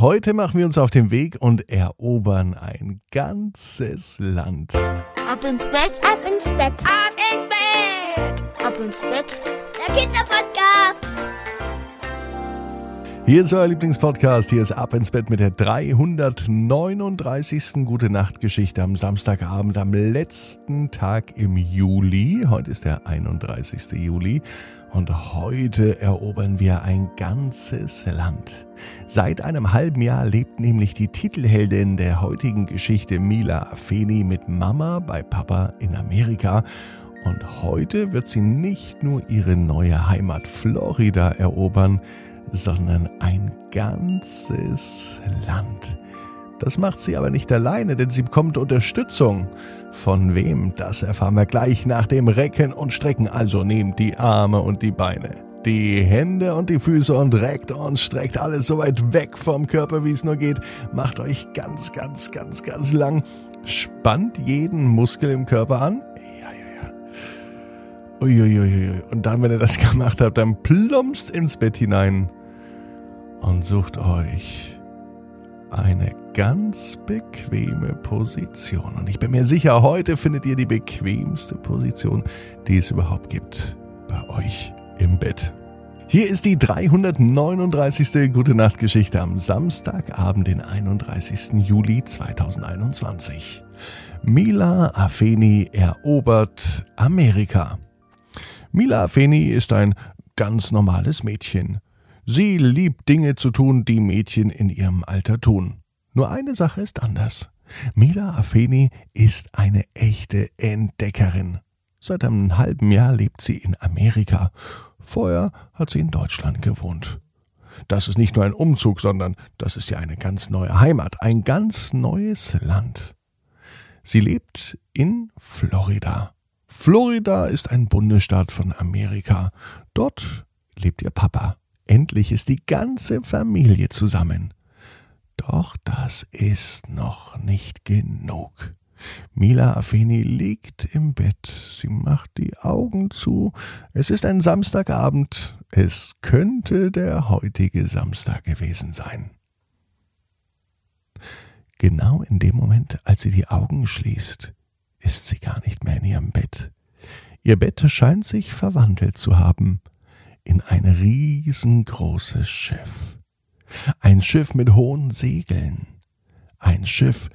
Heute machen wir uns auf den Weg und erobern ein ganzes Land. Ab ins Bett, Ab ins Bett. Ab ins Bett. ab ins Bett. Der Kinderpodcast. Hier ist euer Lieblingspodcast. Hier ist Ab ins Bett mit der 339. Gute Nacht Geschichte am Samstagabend, am letzten Tag im Juli. Heute ist der 31. Juli. Und heute erobern wir ein ganzes Land. Seit einem halben Jahr lebt nämlich die Titelheldin der heutigen Geschichte Mila Afeni mit Mama bei Papa in Amerika. Und heute wird sie nicht nur ihre neue Heimat Florida erobern, sondern ein ganzes Land. Das macht sie aber nicht alleine, denn sie bekommt Unterstützung. Von wem, das erfahren wir gleich nach dem Recken und Strecken. Also nehmt die Arme und die Beine, die Hände und die Füße und reckt und streckt alles so weit weg vom Körper, wie es nur geht. Macht euch ganz, ganz, ganz, ganz lang. Spannt jeden Muskel im Körper an. Ja, ja, ja. Uiuiui. Und dann, wenn ihr das gemacht habt, dann plumpst ins Bett hinein und sucht euch eine ganz bequeme Position. Und ich bin mir sicher, heute findet ihr die bequemste Position, die es überhaupt gibt bei euch im Bett. Hier ist die 339. Gute Nacht Geschichte am Samstagabend, den 31. Juli 2021. Mila Afeni erobert Amerika. Mila Afeni ist ein ganz normales Mädchen. Sie liebt Dinge zu tun, die Mädchen in ihrem Alter tun. Nur eine Sache ist anders. Mila Afeni ist eine echte Entdeckerin. Seit einem halben Jahr lebt sie in Amerika. Vorher hat sie in Deutschland gewohnt. Das ist nicht nur ein Umzug, sondern das ist ja eine ganz neue Heimat, ein ganz neues Land. Sie lebt in Florida. Florida ist ein Bundesstaat von Amerika. Dort lebt ihr Papa. Endlich ist die ganze Familie zusammen. Doch das ist noch nicht genug. Mila Afeni liegt im Bett. Sie macht die Augen zu. Es ist ein Samstagabend. Es könnte der heutige Samstag gewesen sein. Genau in dem Moment, als sie die Augen schließt, ist sie gar nicht mehr in ihrem Bett. Ihr Bett scheint sich verwandelt zu haben in ein riesengroßes Schiff. Ein Schiff mit hohen Segeln. Ein Schiff,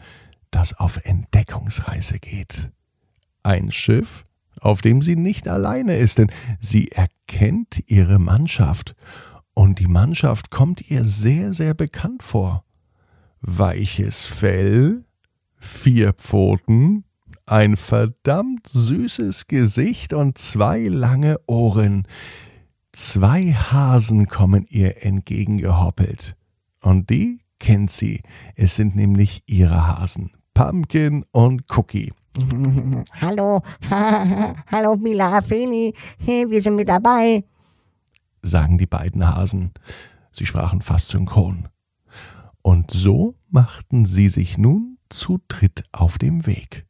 das auf Entdeckungsreise geht. Ein Schiff, auf dem sie nicht alleine ist, denn sie erkennt ihre Mannschaft. Und die Mannschaft kommt ihr sehr, sehr bekannt vor. Weiches Fell, vier Pfoten, ein verdammt süßes Gesicht und zwei lange Ohren. Zwei Hasen kommen ihr entgegengehoppelt. Und die kennt sie. Es sind nämlich ihre Hasen. Pumpkin und Cookie. Hallo, hallo Mila Afeni, wir sind mit dabei. sagen die beiden Hasen. Sie sprachen fast synchron. Und so machten sie sich nun zu dritt auf dem Weg.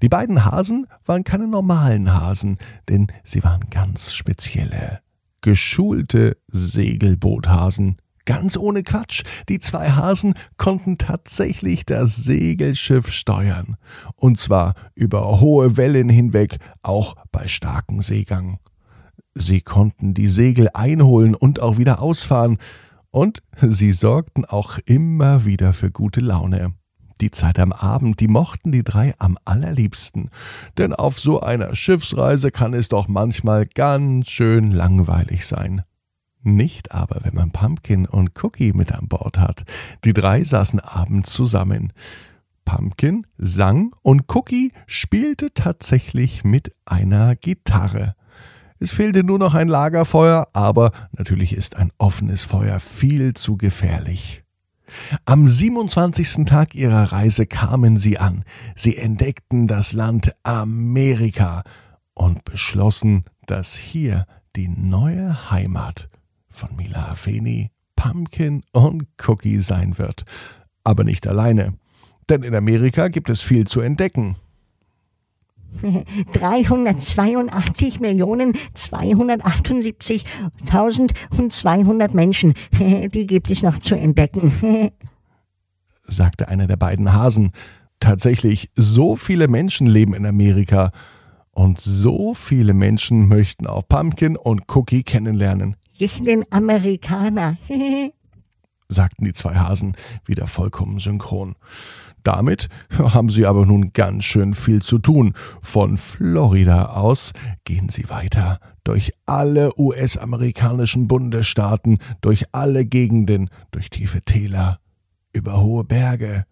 Die beiden Hasen waren keine normalen Hasen, denn sie waren ganz spezielle, geschulte Segelboothasen. Ganz ohne Quatsch. Die zwei Hasen konnten tatsächlich das Segelschiff steuern. Und zwar über hohe Wellen hinweg, auch bei starkem Seegang. Sie konnten die Segel einholen und auch wieder ausfahren. Und sie sorgten auch immer wieder für gute Laune. Die Zeit am Abend, die mochten die drei am allerliebsten. Denn auf so einer Schiffsreise kann es doch manchmal ganz schön langweilig sein. Nicht aber, wenn man Pumpkin und Cookie mit an Bord hat. Die drei saßen abends zusammen. Pumpkin sang und Cookie spielte tatsächlich mit einer Gitarre. Es fehlte nur noch ein Lagerfeuer, aber natürlich ist ein offenes Feuer viel zu gefährlich. Am 27. Tag ihrer Reise kamen sie an. Sie entdeckten das Land Amerika und beschlossen, dass hier die neue Heimat von Mila Afeni, Pumpkin und Cookie sein wird. Aber nicht alleine. Denn in Amerika gibt es viel zu entdecken. 382 Millionen 278.200 Menschen, die gibt es noch zu entdecken. sagte einer der beiden Hasen. Tatsächlich, so viele Menschen leben in Amerika. Und so viele Menschen möchten auch Pumpkin und Cookie kennenlernen, Ich bin Amerikaner. sagten die zwei Hasen wieder vollkommen synchron. Damit haben sie aber nun ganz schön viel zu tun. Von Florida aus gehen sie weiter durch alle US-amerikanischen Bundesstaaten, durch alle Gegenden, durch tiefe Täler, über hohe Berge,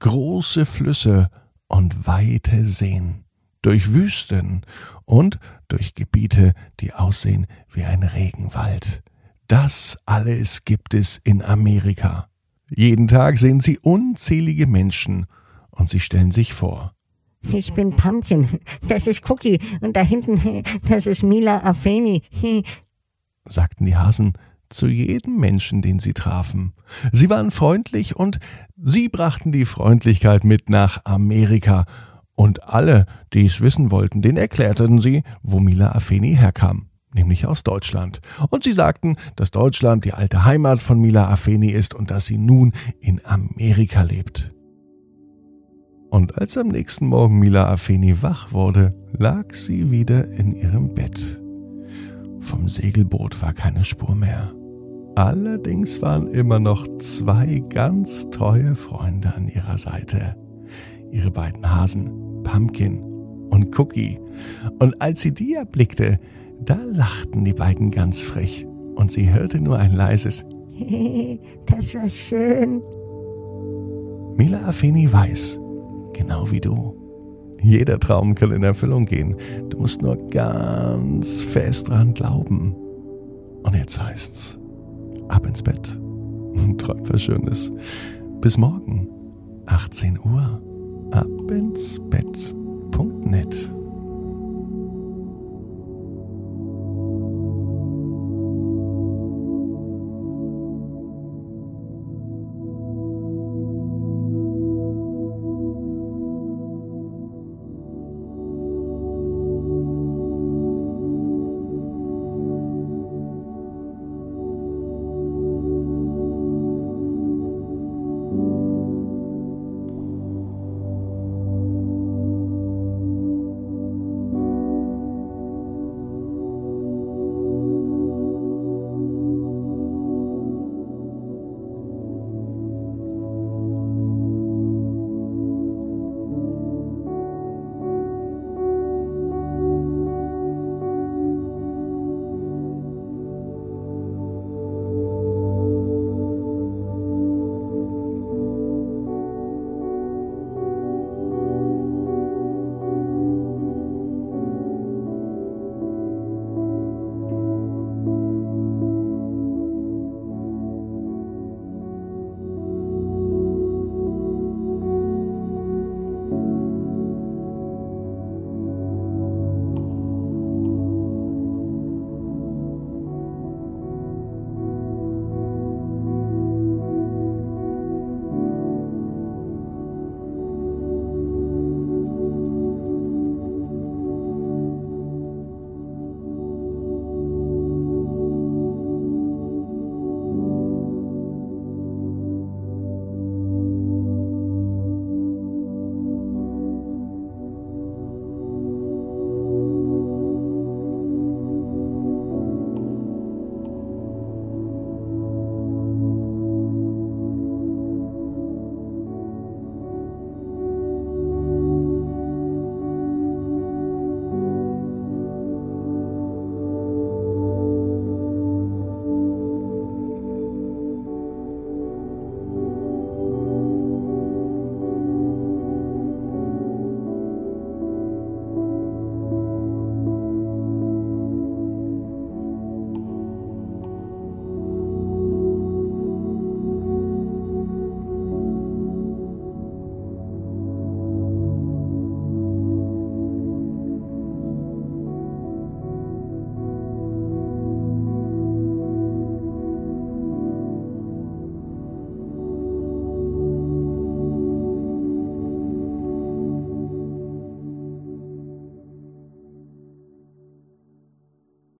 große Flüsse und weite Seen, durch Wüsten und durch Gebiete, die aussehen wie ein Regenwald. Das alles gibt es in Amerika. Jeden Tag sehen sie unzählige Menschen und sie stellen sich vor. Ich bin Pumpkin. Das ist Cookie. Und da hinten, das ist Mila Afeni. sagten die Hasen zu jedem Menschen, den sie trafen. Sie waren freundlich und sie brachten die Freundlichkeit mit nach Amerika. Und alle, die es wissen wollten, den erklärten sie, wo Mila Afeni herkam, nämlich aus Deutschland. Und sie sagten, dass Deutschland die alte Heimat von Mila Afeni ist und dass sie nun in Amerika lebt. Und als am nächsten Morgen Mila Afeni wach wurde, lag sie wieder in ihrem Bett. Vom Segelboot war keine Spur mehr. Allerdings waren immer noch zwei ganz treue Freunde an ihrer Seite. Ihre beiden Hasen, Pumpkin und Cookie. Und als sie die erblickte, da lachten die beiden ganz frech und sie hörte nur ein leises Das war schön. Mila Afeni weiß, genau wie du. Jeder Traum kann in Erfüllung gehen. Du musst nur ganz fest dran glauben. Und jetzt heißt's, ab ins Bett. Träum was Schönes. Bis morgen, 18 Uhr, abinsbett.net.